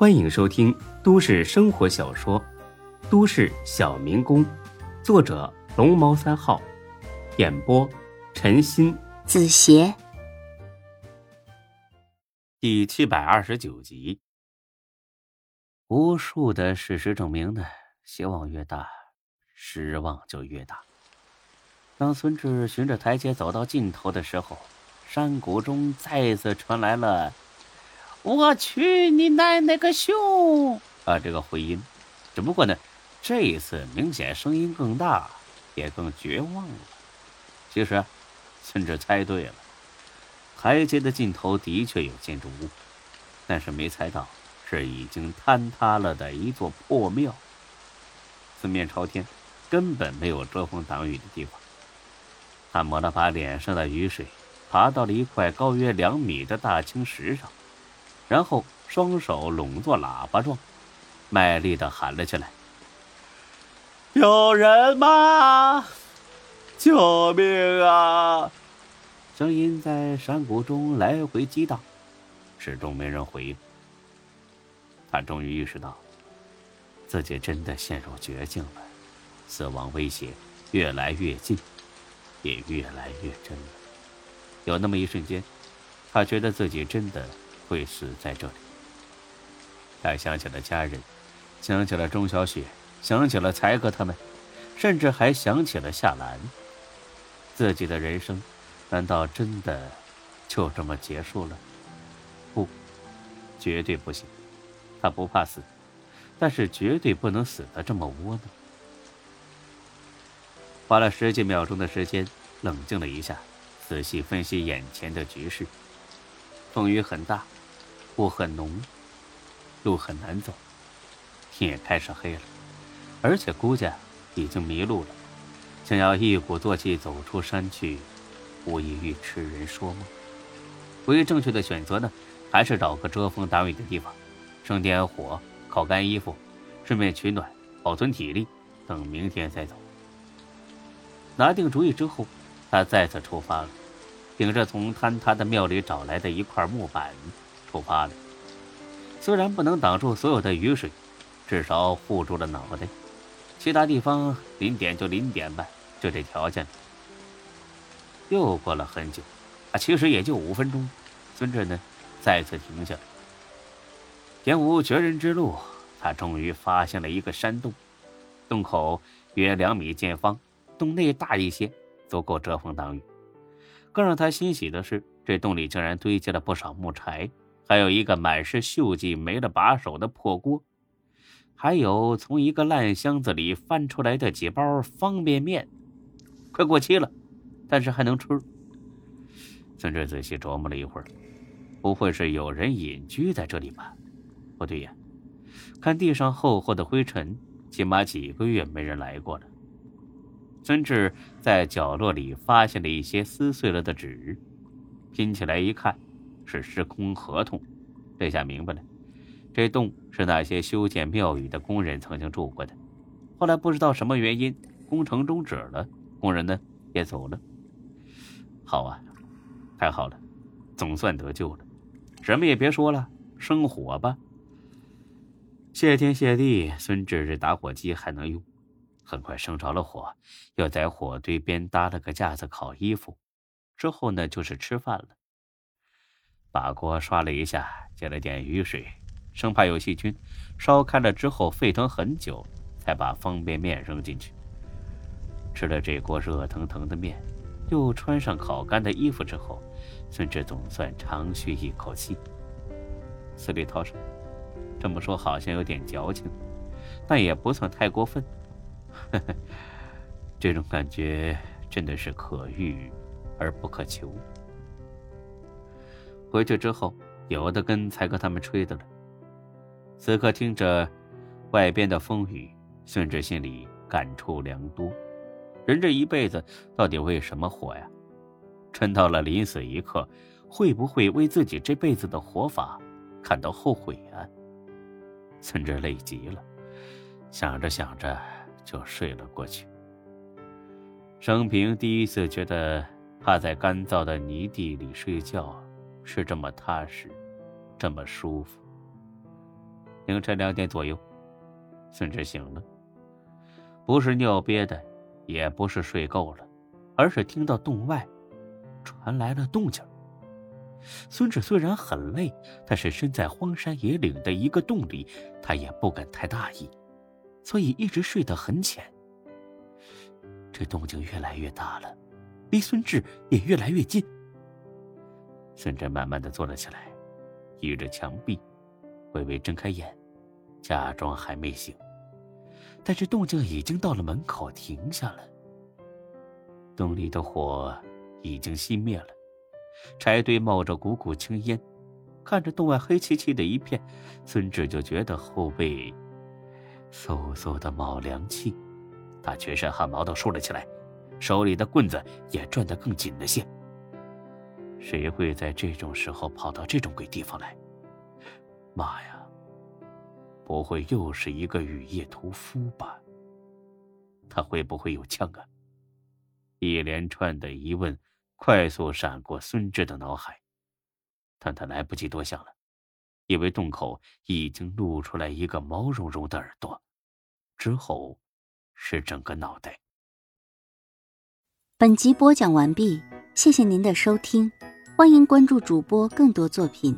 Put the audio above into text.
欢迎收听都市生活小说《都市小民工》，作者龙猫三号，演播陈鑫、子邪，第七百二十九集。无数的事实证明呢，希望越大，失望就越大。当孙志循着台阶走到尽头的时候，山谷中再次传来了。我去你奶奶个熊！啊，这个回音，只不过呢，这一次明显声音更大，也更绝望了。其实，孙志猜对了，台阶的尽头的确有建筑物，但是没猜到是已经坍塌了的一座破庙。四面朝天，根本没有遮风挡雨的地方。他抹了把脸上的雨水，爬到了一块高约两米的大青石上。然后双手拢作喇叭状，卖力的喊了起来：“有人吗？救命啊！”声音在山谷中来回激荡，始终没人回应。他终于意识到，自己真的陷入绝境了，死亡威胁越来越近，也越来越真了。有那么一瞬间，他觉得自己真的……会死在这里。他想起了家人，想起了钟小雪，想起了才哥他们，甚至还想起了夏兰。自己的人生，难道真的就这么结束了？不，绝对不行。他不怕死，但是绝对不能死的这么窝囊。花了十几秒钟的时间，冷静了一下，仔细分析眼前的局势。风雨很大。雾很浓，路很难走，天也开始黑了，而且估计已经迷路了，想要一鼓作气走出山去，无异于痴人说梦。唯一正确的选择呢，还是找个遮风挡雨的地方，生点火，烤干衣服，顺便取暖，保存体力，等明天再走。拿定主意之后，他再次出发了，顶着从坍塌的庙里找来的一块木板。出发了，虽然不能挡住所有的雨水，至少护住了脑袋。其他地方淋点就淋点吧，就这条件。又过了很久，啊，其实也就五分钟。孙志呢，再次停下了。天无绝人之路，他终于发现了一个山洞，洞口约两米见方，洞内大一些，足够遮风挡雨。更让他欣喜的是，这洞里竟然堆积了不少木柴。还有一个满是锈迹、没了把手的破锅，还有从一个烂箱子里翻出来的几包方便面，快过期了，但是还能吃。孙志仔细琢磨了一会儿，不会是有人隐居在这里吧？不对呀，看地上厚厚的灰尘，起码几个月没人来过了。孙志在角落里发现了一些撕碎了的纸，拼起来一看。是时空合同，这下明白了，这洞是那些修建庙宇的工人曾经住过的。后来不知道什么原因，工程终止了，工人呢也走了。好啊，太好了，总算得救了。什么也别说了，生火吧。谢天谢地，孙志这打火机还能用。很快生着了火，又在火堆边搭了个架子烤衣服。之后呢，就是吃饭了。把锅刷了一下，接了点雨水，生怕有细菌。烧开了之后沸腾很久，才把方便面扔进去。吃了这锅热腾腾的面，又穿上烤干的衣服之后，孙志总算长吁一口气。死里逃生，这么说好像有点矫情，但也不算太过分。呵呵，这种感觉真的是可遇而不可求。回去之后，有的跟才哥他们吹的了。此刻听着外边的风雨，孙志心里感触良多。人这一辈子到底为什么活呀？真到了临死一刻，会不会为自己这辈子的活法感到后悔啊？孙志累极了，想着想着就睡了过去。生平第一次觉得趴在干燥的泥地里睡觉。是这么踏实，这么舒服。凌晨两点左右，孙志醒了，不是尿憋的，也不是睡够了，而是听到洞外传来了动静。孙志虽然很累，但是身在荒山野岭的一个洞里，他也不敢太大意，所以一直睡得很浅。这动静越来越大了，离孙志也越来越近。孙志慢慢的坐了起来，倚着墙壁，微微睁开眼，假装还没醒。但是动静已经到了门口，停下了。洞里的火已经熄灭了。柴堆冒着股股青烟，看着洞外黑漆漆的一片，孙志就觉得后背嗖嗖的冒凉气，他全身汗毛都竖了起来，手里的棍子也攥得更紧了些。谁会在这种时候跑到这种鬼地方来？妈呀！不会又是一个雨夜屠夫吧？他会不会有枪啊？一连串的疑问。快速闪过孙志的脑海，但他来不及多想了，因为洞口已经露出来一个毛茸茸的耳朵，之后是整个脑袋。本集播讲完毕，谢谢您的收听，欢迎关注主播更多作品。